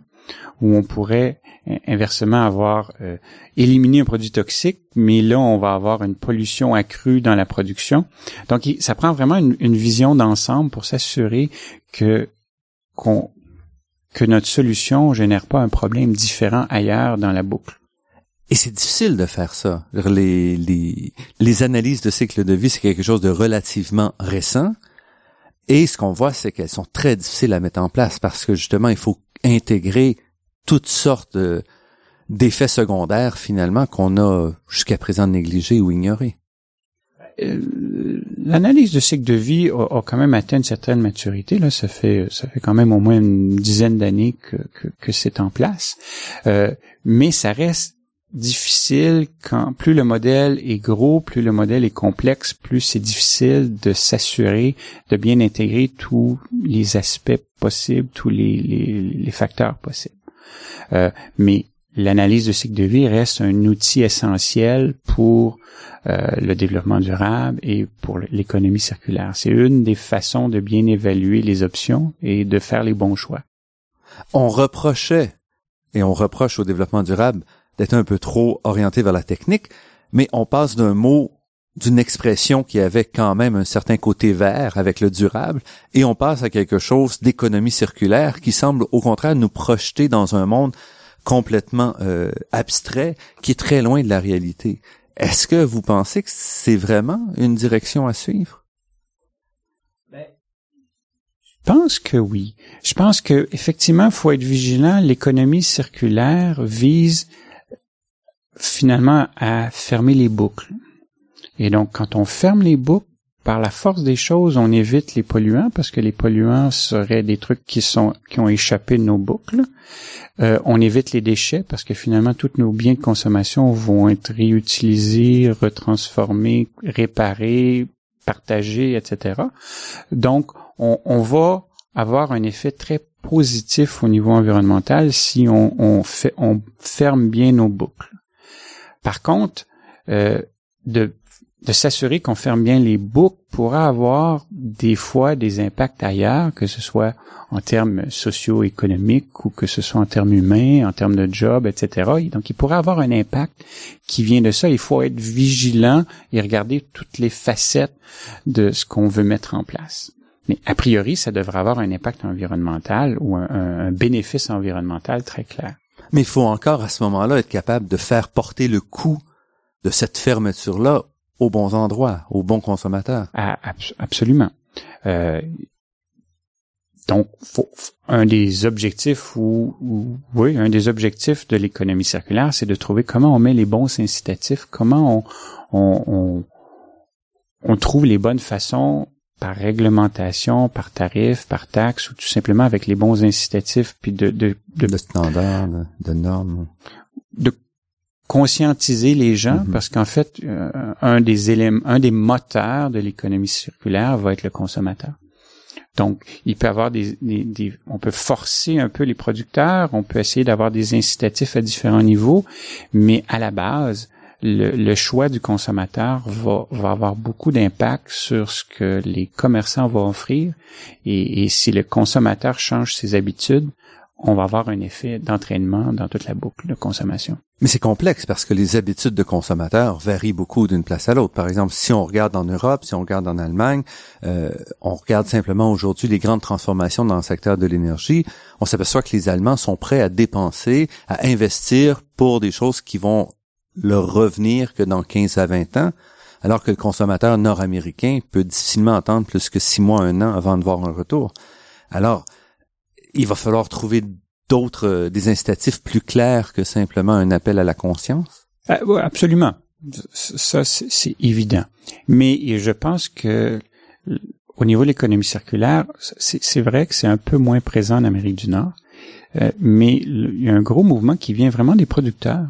Ou on pourrait inversement avoir euh, éliminé un produit toxique, mais là on va avoir une pollution accrue dans la production. Donc ça prend vraiment une, vision d'ensemble pour s'assurer que que notre solution génère pas un problème différent ailleurs dans la boucle. Et c'est difficile de faire ça. Les, les, les analyses de cycle de vie, c'est quelque chose de relativement récent. Et ce qu'on voit, c'est qu'elles sont très difficiles à mettre en place parce que justement, il faut intégrer toutes sortes d'effets secondaires finalement qu'on a jusqu'à présent négligés ou ignorés. Euh, l'analyse de cycle de vie a, quand même atteint une certaine maturité. Là, ça fait ça fait quand même au moins une dizaine d'années que, que, c'est en place. Euh, mais ça reste difficile quand plus le modèle est gros, plus le modèle est complexe, plus c'est difficile de s'assurer de bien intégrer tous les aspects possibles, tous les, les, les facteurs possibles. Euh, mais l'analyse de cycle de vie reste un outil essentiel pour euh, le développement durable et pour l'économie circulaire. C'est une des façons de bien évaluer les options et de faire les bons choix. On reprochait et on reproche au développement durable d'être un peu trop orienté vers la technique, mais on passe d'un mot d'une expression qui avait quand même un certain côté vert avec le durable, et on passe à quelque chose d'économie circulaire qui semble au contraire nous projeter dans un monde complètement euh, abstrait qui est très loin de la réalité. Est-ce que vous pensez que c'est vraiment une direction à suivre? Ben, je pense que oui. Je pense que effectivement, il faut être vigilant. L'économie circulaire vise finalement à fermer les boucles. Et donc, quand on ferme les boucles, par la force des choses, on évite les polluants parce que les polluants seraient des trucs qui sont qui ont échappé de nos boucles. Euh, on évite les déchets parce que finalement tous nos biens de consommation vont être réutilisés, retransformés, réparés, partagés, etc. Donc on, on va avoir un effet très positif au niveau environnemental si on, on, fait, on ferme bien nos boucles. Par contre, euh, de de s'assurer qu'on ferme bien les boucles pourra avoir des fois des impacts ailleurs, que ce soit en termes socio-économiques ou que ce soit en termes humains, en termes de job, etc. Donc, il pourrait avoir un impact qui vient de ça. Il faut être vigilant et regarder toutes les facettes de ce qu'on veut mettre en place. Mais a priori, ça devrait avoir un impact environnemental ou un, un bénéfice environnemental très clair. Mais il faut encore à ce moment-là être capable de faire porter le coût de cette fermeture-là aux bons endroits, aux bons consommateurs. Ah, absolument. Euh, donc, un des objectifs ou, oui, un des objectifs de l'économie circulaire, c'est de trouver comment on met les bons incitatifs, comment on, on, on, trouve les bonnes façons par réglementation, par tarif, par taxe, ou tout simplement avec les bons incitatifs, puis de de, de, standards, de normes, de conscientiser les gens mm-hmm. parce qu'en fait, euh, un des éléments, un des moteurs de l'économie circulaire va être le consommateur. Donc, il peut avoir des, des, on peut forcer un peu les producteurs, on peut essayer d'avoir des incitatifs à différents niveaux, mais à la base, le, le choix du consommateur va, va avoir beaucoup d'impact sur ce que les commerçants vont offrir. Et, et si le consommateur change ses habitudes, on va avoir un effet d'entraînement dans toute la boucle de consommation. Mais c'est complexe parce que les habitudes de consommateurs varient beaucoup d'une place à l'autre. Par exemple, si on regarde en Europe, si on regarde en Allemagne, euh, on regarde simplement aujourd'hui les grandes transformations dans le secteur de l'énergie, on s'aperçoit que les Allemands sont prêts à dépenser, à investir pour des choses qui vont leur revenir que dans 15 à 20 ans, alors que le consommateur nord-américain peut difficilement attendre plus que six mois, un an avant de voir un retour. Alors, il va falloir trouver d'autres, euh, des incitatifs plus clairs que simplement un appel à la conscience? Ah, absolument. Ça, c'est évident. Mais je pense que au niveau de l'économie circulaire, c'est vrai que c'est un peu moins présent en Amérique du Nord, euh, mais il y a un gros mouvement qui vient vraiment des producteurs.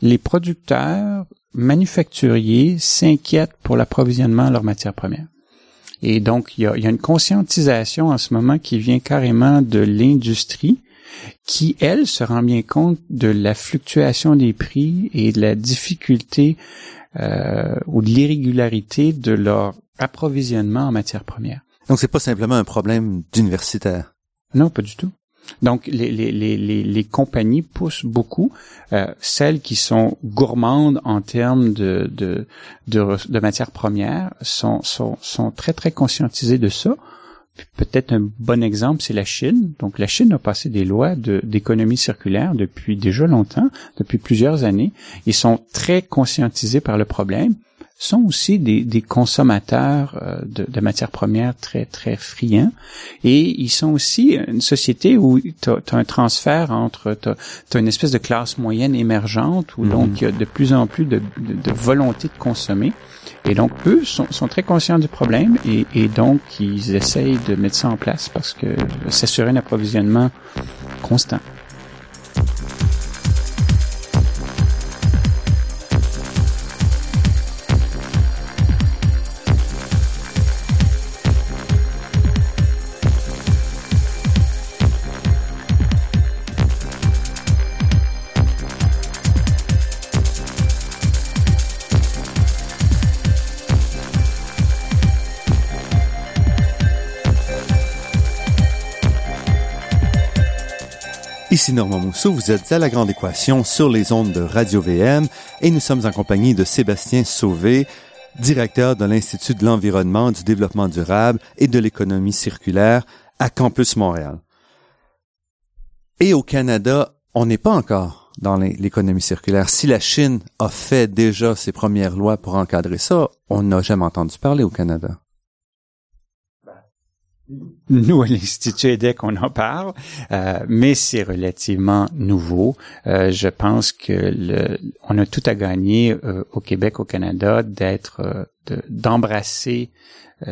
Les producteurs manufacturiers s'inquiètent pour l'approvisionnement de leurs matières premières. Et donc, il y a, il y a une conscientisation en ce moment qui vient carrément de l'industrie qui, elle, se rend bien compte de la fluctuation des prix et de la difficulté euh, ou de l'irrégularité de leur approvisionnement en matières premières. Donc, c'est pas simplement un problème d'universitaire? Non, pas du tout. Donc, les, les, les, les, compagnies poussent beaucoup, euh, celles qui sont gourmandes en termes de, de, de, de matières premières sont, sont, sont très, très conscientisées de ça. Peut-être un bon exemple, c'est la Chine. Donc, la Chine a passé des lois d'économie circulaire depuis déjà longtemps, depuis plusieurs années. Ils sont très conscientisés par le problème sont aussi des, des consommateurs euh, de, de, matières premières très, très friands. Et ils sont aussi une société où tu as, un transfert entre... Tu as, une espèce de classe moyenne émergente où donc mhm. il y a de plus en plus de, de, de, volonté de consommer. Et donc, eux sont, sont très conscients du problème et, et, donc ils essayent de mettre ça en place parce que s'assurer un approvisionnement constant. Ici Normand Mousseau, vous êtes à La Grande Équation sur les ondes de Radio-VM et nous sommes en compagnie de Sébastien Sauvé, directeur de l'Institut de l'environnement, du développement durable et de l'économie circulaire à Campus Montréal. Et au Canada, on n'est pas encore dans l'économie circulaire. Si la Chine a fait déjà ses premières lois pour encadrer ça, on n'a jamais entendu parler au Canada nous, à l'Institut EDEC, on en parle, euh, mais c'est relativement nouveau. Euh, je pense que le, on a tout à gagner euh, au Québec, au Canada, d'être, d'embrasser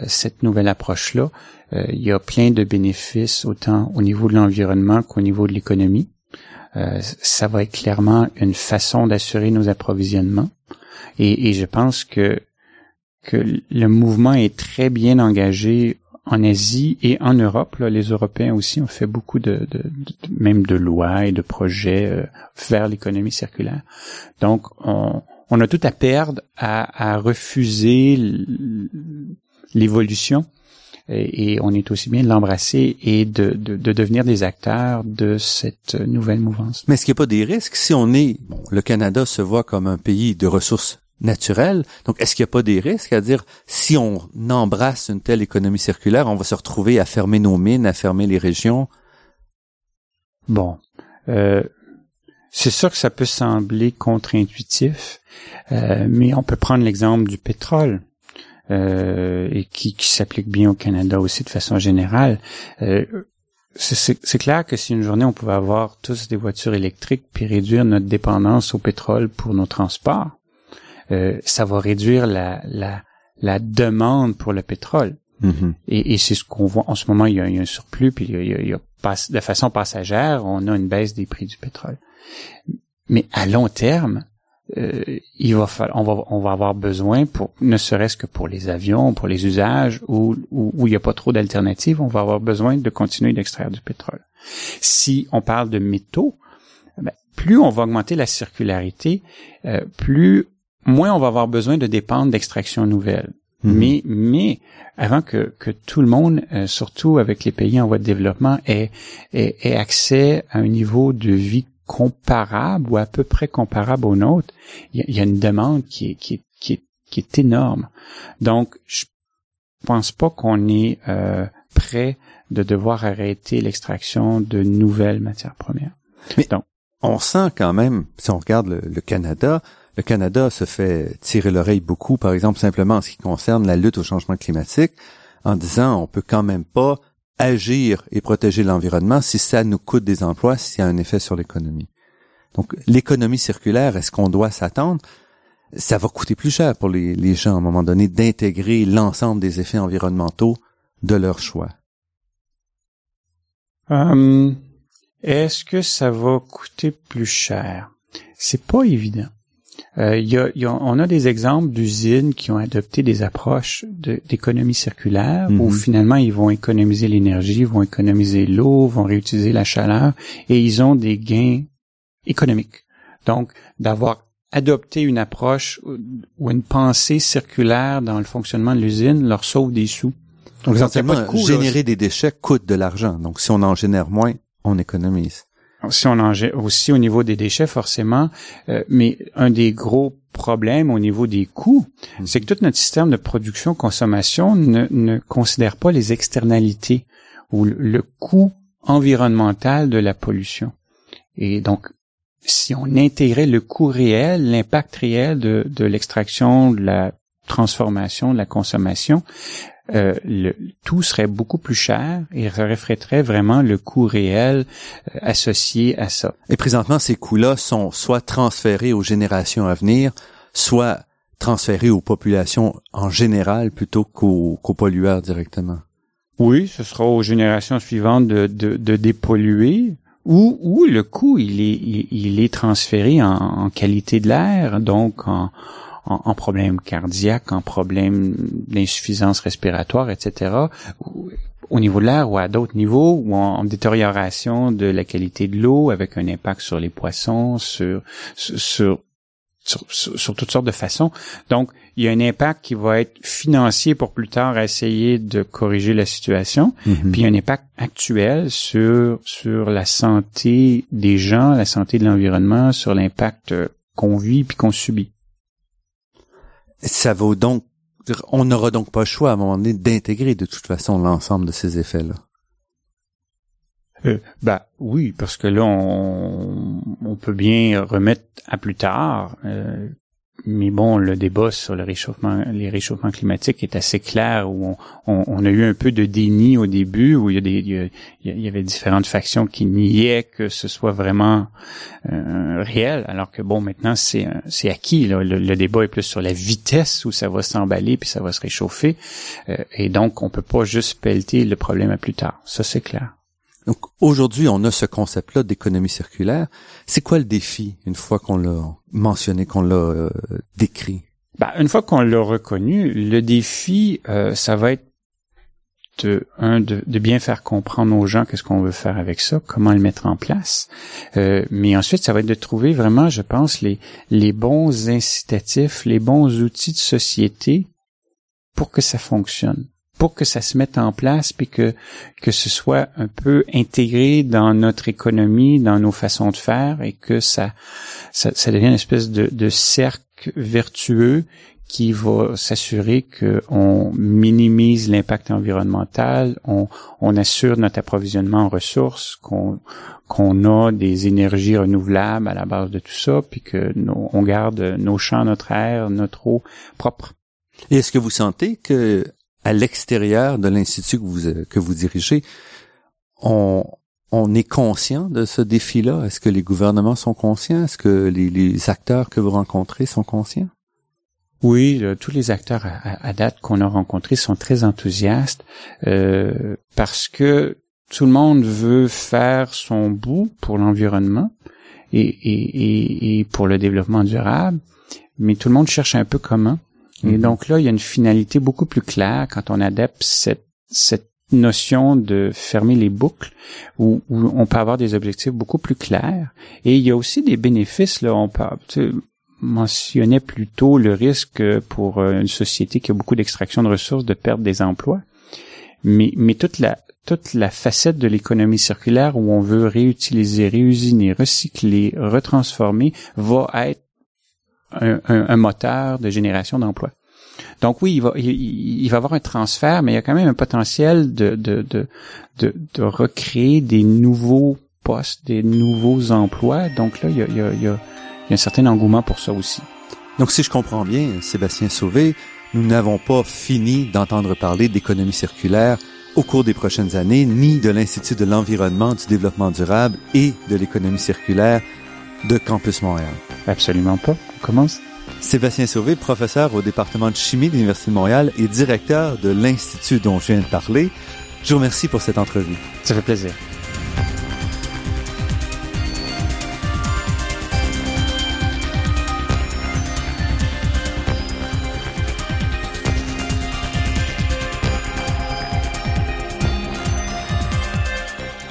cette nouvelle approche-là. il y a plein de bénéfices, autant au niveau de l'environnement qu'au niveau de l'économie. ça va être clairement une façon d'assurer nos approvisionnements. Et, et je pense que que le mouvement est très bien engagé en Asie et en Europe. les Européens aussi ont fait beaucoup de, même de lois et de projets euh, vers l'économie circulaire. Donc, on, a tout à perdre à, refuser l'évolution et, on est aussi bien de l'embrasser et de, de, de, devenir des acteurs de cette nouvelle mouvance. Mais est-ce qu'il n'y a pas des risques? Si on est, le Canada se voit comme un pays de ressources naturel. Donc, est-ce qu'il n'y a pas des risques? À dire si on embrasse une telle économie circulaire, on va se retrouver à fermer nos mines, à fermer les régions? Bon, euh, c'est sûr que ça peut sembler contre-intuitif, euh, mais on peut prendre l'exemple du pétrole. Euh, et qui, qui s'applique bien au Canada aussi de façon générale. c'est clair que si une journée on pouvait avoir tous des voitures électriques puis réduire notre dépendance au pétrole pour nos transports, euh, ça va réduire la, la, la demande pour le pétrole. Mm-hmm. Et, et c'est ce qu'on voit en ce moment. Il y a, il y a un surplus, puis il y a, il y a de façon passagère, on a une baisse des prix du pétrole. Mais à long terme, euh, il va falloir, on va, on va avoir besoin pour, ne serait-ce que pour les avions, pour les usages où, où, où il n'y a pas trop d'alternatives, on va avoir besoin de continuer d'extraire du pétrole. Si on parle de métaux, ben, plus on va augmenter la circularité, euh, plus moins on va avoir besoin de dépendre d'extractions nouvelles. Mhm. Mais, mais avant que, que tout le monde, euh, surtout avec les pays en voie de développement, ait, ait, accès à un niveau de vie comparable ou à peu près comparable au nôtre, il y, a une demande qui est, qui est, qui est, qui est énorme. Donc, je pense pas qu'on est euh, prêt de devoir arrêter l'extraction de nouvelles matières premières. Mais Donc, on sent quand même, si on regarde le Canada, le Canada se fait tirer l'oreille beaucoup, par exemple, simplement en ce qui concerne la lutte au changement climatique, en disant on peut quand même pas agir et protéger l'environnement si ça nous coûte des emplois, s'il y a un effet sur l'économie. Donc, l'économie circulaire, est-ce qu'on doit s'attendre? Ça va coûter plus cher pour les, gens à un moment donné d'intégrer l'ensemble des effets environnementaux de leur choix. Hum, est-ce que ça va coûter plus cher? C'est pas évident. Euh, y a, y a, on a des exemples d'usines qui ont adopté des approches d'économie circulaire où Mhm. finalement ils vont économiser l'énergie, vont économiser l'eau, vont réutiliser la chaleur et ils ont des gains économiques. Donc, d'avoir adopté une approche ou- une pensée circulaire dans le fonctionnement de l'usine leur sauve des sous. Donc, Donc, il y a essentiellement, pas de coût, là. générer des déchets coûte de l'argent. Donc, si on en génère moins, on économise. Si on en aussi au niveau des déchets, forcément, euh, mais un des gros problèmes au niveau des coûts, Mm. c'est que tout notre système de production-consommation ne, ne considère pas les externalités ou le, le coût environnemental de la pollution. Et donc, si on intégrait le coût réel, l'impact réel de, de l'extraction, de la transformation, de la consommation, euh, le, tout serait beaucoup plus cher et reflèterait vraiment le coût réel euh, associé à ça. Et présentement, ces coûts-là sont soit transférés aux générations à venir, soit transférés aux populations en général plutôt qu'aux pollueurs directement. Oui, ce sera aux générations suivantes de, de, de dépolluer ou, ou le coût, il est, il, il est transféré en, en qualité de l'air, donc en, en, en problème cardiaque, en problème d'insuffisance respiratoire, etc., au niveau de l'air ou à d'autres niveaux, ou en, en détérioration de la qualité de l'eau avec un impact sur les poissons, sur, sur, sur, sur, toutes sortes de façons. Donc, il y a un impact qui va être financier pour plus tard essayer de corriger la situation, Mhm. puis un impact actuel sur sur la santé des gens, la santé de l'environnement, sur l'impact euh, qu'on vit puis qu'on subit. Ça vaut donc, on n'aura donc pas le choix à un moment donné d'intégrer de toute façon l'ensemble de ces effets-là. Euh, bah oui, parce que là on, peut bien remettre à plus tard. euh, mais bon, le débat sur le réchauffement, les réchauffements climatiques est assez clair où on, on- on a eu un peu de déni au début où il y a des, il y, a- il y avait différentes factions qui niaient que ce soit vraiment euh, réel, alors que bon, maintenant c'est c'est acquis. Là. Le, le débat est plus sur la vitesse où ça va s'emballer puis ça va se réchauffer, Euh, et donc on peut pas juste pelleter le problème à plus tard. Ça c'est clair. Donc aujourd'hui, on a ce concept-là d'économie circulaire. C'est quoi le défi une fois qu'on l'a mentionné, qu'on l'a euh, décrit? Ben, une fois qu'on l'a reconnu, le défi, euh, ça va être de, un, de, de bien faire comprendre aux gens qu'est-ce qu'on veut faire avec ça, comment le mettre en place. Euh, mais ensuite, ça va être de trouver vraiment, je pense, les, les bons incitatifs, les bons outils de société pour que ça fonctionne, pour que ça se mette en place, puis que, que ce soit un peu intégré dans notre économie, dans nos façons de faire, et que ça, ça, ça devient une espèce de, de cercle vertueux qui va s'assurer qu'on minimise l'impact environnemental, on, on assure notre approvisionnement en ressources, qu'on qu'on a des énergies renouvelables à la base de tout ça, puis que nos- on garde nos champs, notre air, notre eau propre. Est-ce que vous sentez que à l'extérieur de l'institut que vous euh, que vous dirigez, on on est conscient de ce défi-là? Est-ce que les gouvernements sont conscients? Est-ce que les, les acteurs que vous rencontrez sont conscients? Oui, là, tous les acteurs à, à- à date qu'on a rencontrés sont très enthousiastes euh, parce que tout le monde veut faire son bout pour l'environnement et, et, et, et pour le développement durable, mais tout le monde cherche un peu comment. Et Mhm. donc là, il y a une finalité beaucoup plus claire quand on adapte cette, cette notion de fermer les boucles où, où on peut avoir des objectifs beaucoup plus clairs. Et il y a aussi des bénéfices, là, on peut, tu sais, mentionnait plus tôt le risque pour euh, une société qui a beaucoup d'extraction de ressources de perdre des emplois. Mais, mais toute la, toute la facette de l'économie circulaire où on veut réutiliser, réusiner, recycler, retransformer va être un, un- un moteur de génération d'emplois. Donc oui, il va, il, il va avoir un transfert, mais il y a quand même un potentiel de, de, de, de, de recréer des nouveaux postes, des nouveaux emplois. Donc là, il y a, il y a, il y a il y a un certain engouement pour ça aussi. Donc si je comprends bien, Sébastien Sauvé, nous n'avons pas fini d'entendre parler d'économie circulaire au cours des prochaines années, ni de l'Institut de l'environnement, du développement durable et de l'économie circulaire de Campus Montréal. Absolument pas. On commence. Sébastien Sauvé, professeur au département de chimie de l'Université de Montréal et directeur de l'Institut dont je viens de parler. Je vous remercie pour cette entrevue. Ça fait plaisir.